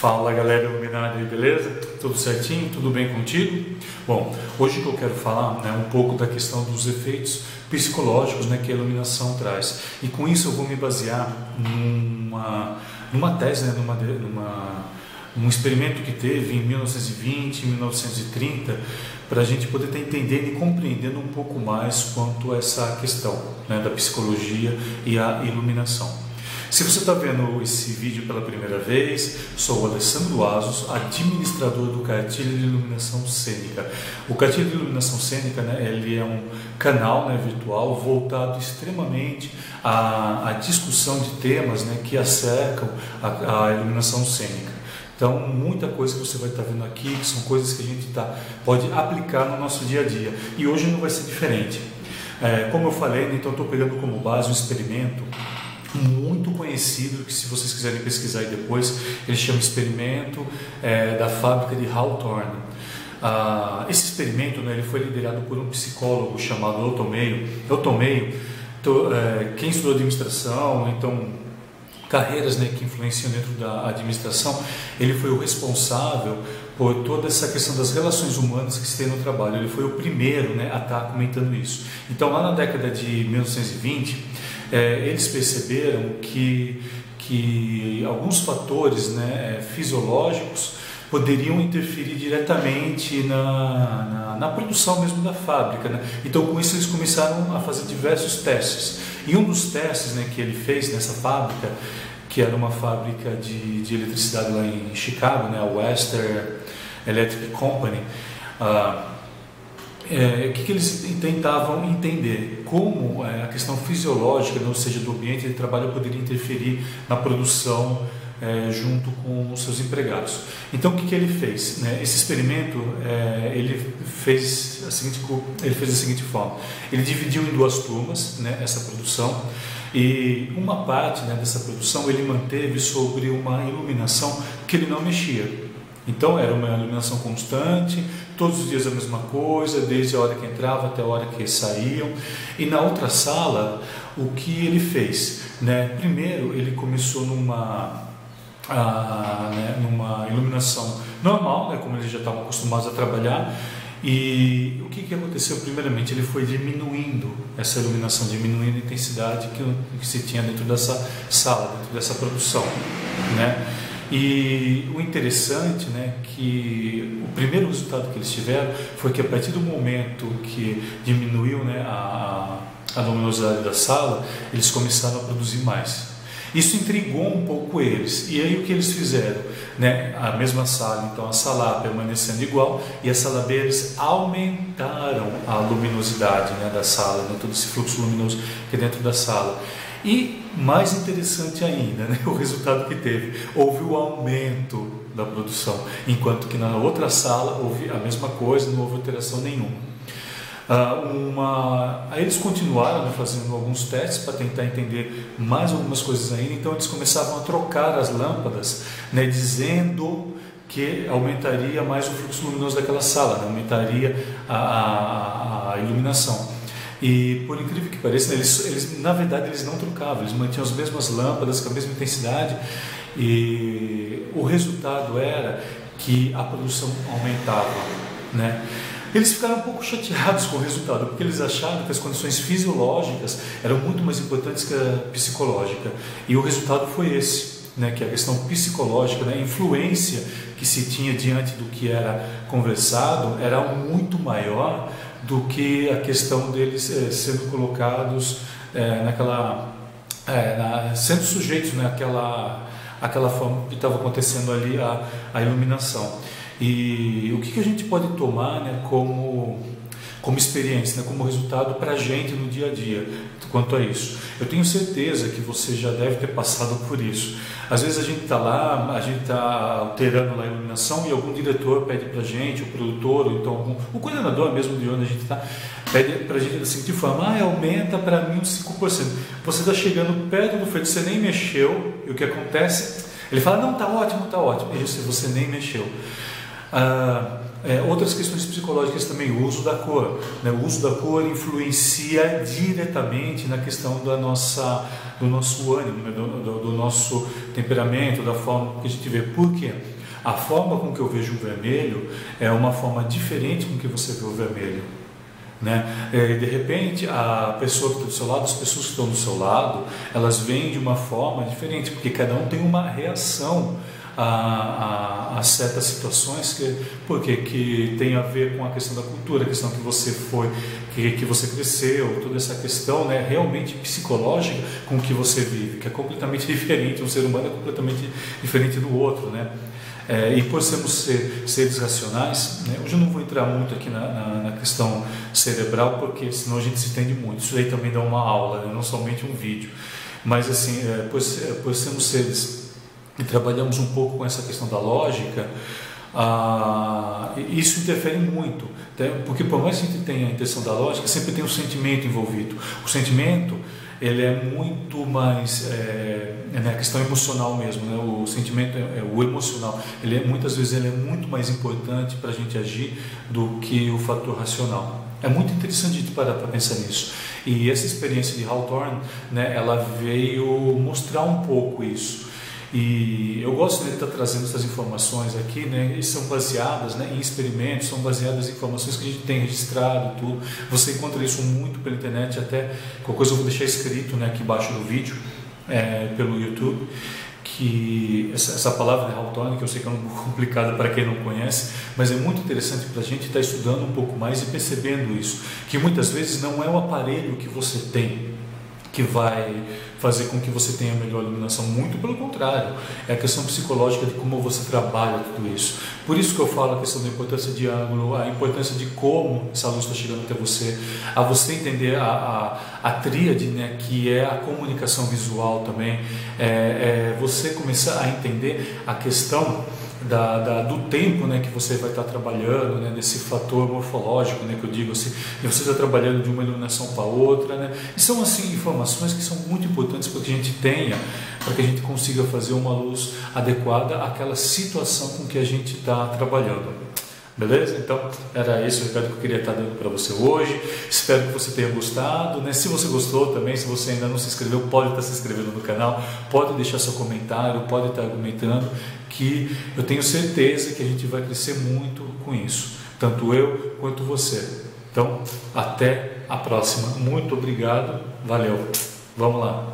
Fala galera iluminada aí, beleza? Tudo certinho? Tudo bem contigo? Bom, hoje que eu quero falar né, um pouco da questão dos efeitos psicológicos né, que a iluminação traz. E com isso eu vou me basear numa, numa tese, né, numa, numa, num experimento que teve em 1920, 1930, para a gente poder estar entendendo e compreendendo um pouco mais quanto a essa questão né, da psicologia e a iluminação. Se você está vendo esse vídeo pela primeira vez, sou o Alessandro Asos, administrador do Cartilha de Iluminação Cênica. O Cartilha de Iluminação Cênica, né, ele é um canal né, virtual voltado extremamente à, à discussão de temas né, que acercam a, a iluminação cênica. Então, muita coisa que você vai estar vendo aqui, que são coisas que a gente tá, pode aplicar no nosso dia a dia. E hoje não vai ser diferente. É, como eu falei, né, então estou pegando como base um experimento muito conhecido, que se vocês quiserem pesquisar aí depois, ele chama Experimento é, da Fábrica de Hawthorne. Ah, esse experimento né, ele foi liderado por um psicólogo chamado Elton Meio. Elton Meio, to, é, quem estudou administração, então carreiras né, que influenciam dentro da administração, ele foi o responsável por toda essa questão das relações humanas que se tem no trabalho. Ele foi o primeiro né, a estar comentando isso. Então, lá na década de 1920, é, eles perceberam que, que alguns fatores né, é, fisiológicos poderiam interferir diretamente na, na, na, produção mesmo da fábrica. Né? Então, com isso, eles começaram a fazer diversos testes. E um dos testes né, que ele fez nessa fábrica, que era uma fábrica de, de eletricidade lá em Chicago, né, a Western Electric Company, uh, é, o que, que, eles tentavam entender? Como é, a questão fisiológica, né, ou seja, do ambiente de trabalho, poderia interferir na produção é, junto com os seus empregados. Então, o que, que ele fez? Né? Esse experimento é, ele fez a seguinte ele fez da seguinte forma: ele dividiu em duas turmas né, essa produção e uma parte né, dessa produção ele manteve sobre uma iluminação que ele não mexia. Então era uma iluminação constante, todos os dias a mesma coisa, desde a hora que entrava até a hora que saíam. E na outra sala, o que ele fez? Né? Primeiro, ele começou numa, ah, né, numa iluminação normal, né, como eles já estavam acostumados a trabalhar. E o que, que aconteceu? Primeiramente, ele foi diminuindo essa iluminação, diminuindo a intensidade que, que se tinha dentro dessa sala, dentro dessa produção. Né? E o interessante, né, que o primeiro resultado que eles tiveram foi que a partir do momento que diminuiu, né, a, a luminosidade da sala, eles começaram a produzir mais. Isso intrigou um pouco eles. E aí o que eles fizeram? Né? A mesma sala, então a sala A permanecendo igual e a sala B eles aumentaram a luminosidade né, da sala, né, todo esse fluxo luminoso que é dentro da sala. E mais interessante ainda, né, o resultado que teve, houve o aumento da produção, enquanto que na outra sala houve a mesma coisa, não houve alteração nenhuma. Uh, uma... Aí eles continuaram né, fazendo alguns testes para tentar entender mais algumas coisas ainda, então eles começavam a trocar as lâmpadas, né, dizendo que aumentaria mais o fluxo luminoso daquela sala, né, aumentaria a, a, a iluminação. E por incrível que pareça, eles, eles, na verdade eles não trocavam, eles mantinham as mesmas lâmpadas com a mesma intensidade e o resultado era que a produção aumentava, né? Eles ficaram um pouco chateados com o resultado, porque eles acharam que as condições fisiológicas eram muito mais importantes que a psicológica. E o resultado foi esse, né, que a questão psicológica, né, a influência que se tinha diante do que era conversado era muito maior do que a questão deles é, sendo colocados é, naquela é, na, sendo sujeitos naquela aquela forma que estava acontecendo ali a, a iluminação. E o que, que a gente pode tomar né, como como experiência, né, como resultado para a gente no dia a dia quanto a isso. Eu tenho certeza que você já deve ter passado por isso. Às vezes a gente está lá, a gente está alterando lá a iluminação e algum diretor pede para a gente, o produtor, ou então algum, o coordenador mesmo de onde a gente está, pede para a gente da seguinte forma, ah, aumenta para mim uns 5%. Você está chegando perto do feito, você nem mexeu, e o que acontece? Ele fala, não, está ótimo, está ótimo. Isso, você nem mexeu. Ah, é, outras questões psicológicas também, o uso da cor. Né? O uso da cor influencia diretamente na questão da nossa, do nosso ânimo, né? do, do, do, nosso temperamento, da forma que a gente vê. Por quê? A forma com que eu vejo o vermelho é uma forma diferente com que você vê o vermelho. Né? É, de repente, a pessoa que está do seu lado, as pessoas que estão do seu lado, elas veem de uma forma diferente, porque cada um tem uma reação a, a, a, certas situações que porque que tem a ver com a questão da cultura, a questão que você foi, que, que você cresceu, toda essa questão, né, realmente psicológica com que você vive, que é completamente diferente, um ser humano é completamente diferente do outro, né? É, e por sermos ser, seres racionais, né, hoje eu não vou entrar muito aqui na, na, na, questão cerebral, porque senão a gente se entende muito. Isso aí também dá uma aula, né, não somente um vídeo. Mas assim, é, por, por sermos seres e trabalhamos um pouco com essa questão da lógica, ah, isso interfere muito, tá? porque por mais que a gente tenha a intenção da lógica, sempre tem um sentimento envolvido. O sentimento ele é muito mais é, é a questão emocional mesmo, né? o sentimento é, é, o emocional. Ele é, muitas vezes ele é muito mais importante para a gente agir do que o fator racional. É muito interessante gente parar para pensar nisso. E essa experiência de Hawthorne, né, ela veio mostrar um pouco isso. E eu gosto de estar trazendo essas informações aqui, né? E são baseadas né, em experimentos, são baseadas em informações que a gente tem registrado, tudo. Você encontra isso muito pela internet, até qualquer coisa eu vou deixar escrito né, aqui embaixo do vídeo, é, pelo YouTube que essa, essa palavra que eu sei que é um pouco complicada para quem não conhece, mas é muito interessante para a gente estar estudando um pouco mais e percebendo isso, que muitas vezes não é o aparelho que você tem que vai fazer com que você tenha melhor iluminação. Muito pelo contrário, é a questão psicológica de como você trabalha tudo isso. Por isso que eu falo a questão da importância de ângulo, a importância de como essa luz está chegando até você, a você entender a, a, a tríade, né, que é a comunicação visual também, é, é você começar a entender a questão da, da, do tempo né, que você vai estar trabalhando, né, desse fator morfológico né, que eu digo assim, você está trabalhando de uma iluminação para outra. Né, e são assim informações que são muito importantes para que a gente tenha, para que a gente consiga fazer uma luz adequada àquela situação com que a gente está trabalhando. Beleza? Então, era esse o recado que eu queria estar dando para você hoje. Espero que você tenha gostado. Né? Se você gostou também, se você ainda não se inscreveu, pode estar se inscrevendo no canal, pode deixar seu comentário, pode estar argumentando, que eu tenho certeza que a gente vai crescer muito com isso, tanto eu quanto você. Então, até a próxima. Muito obrigado. Valeu. Vamos lá.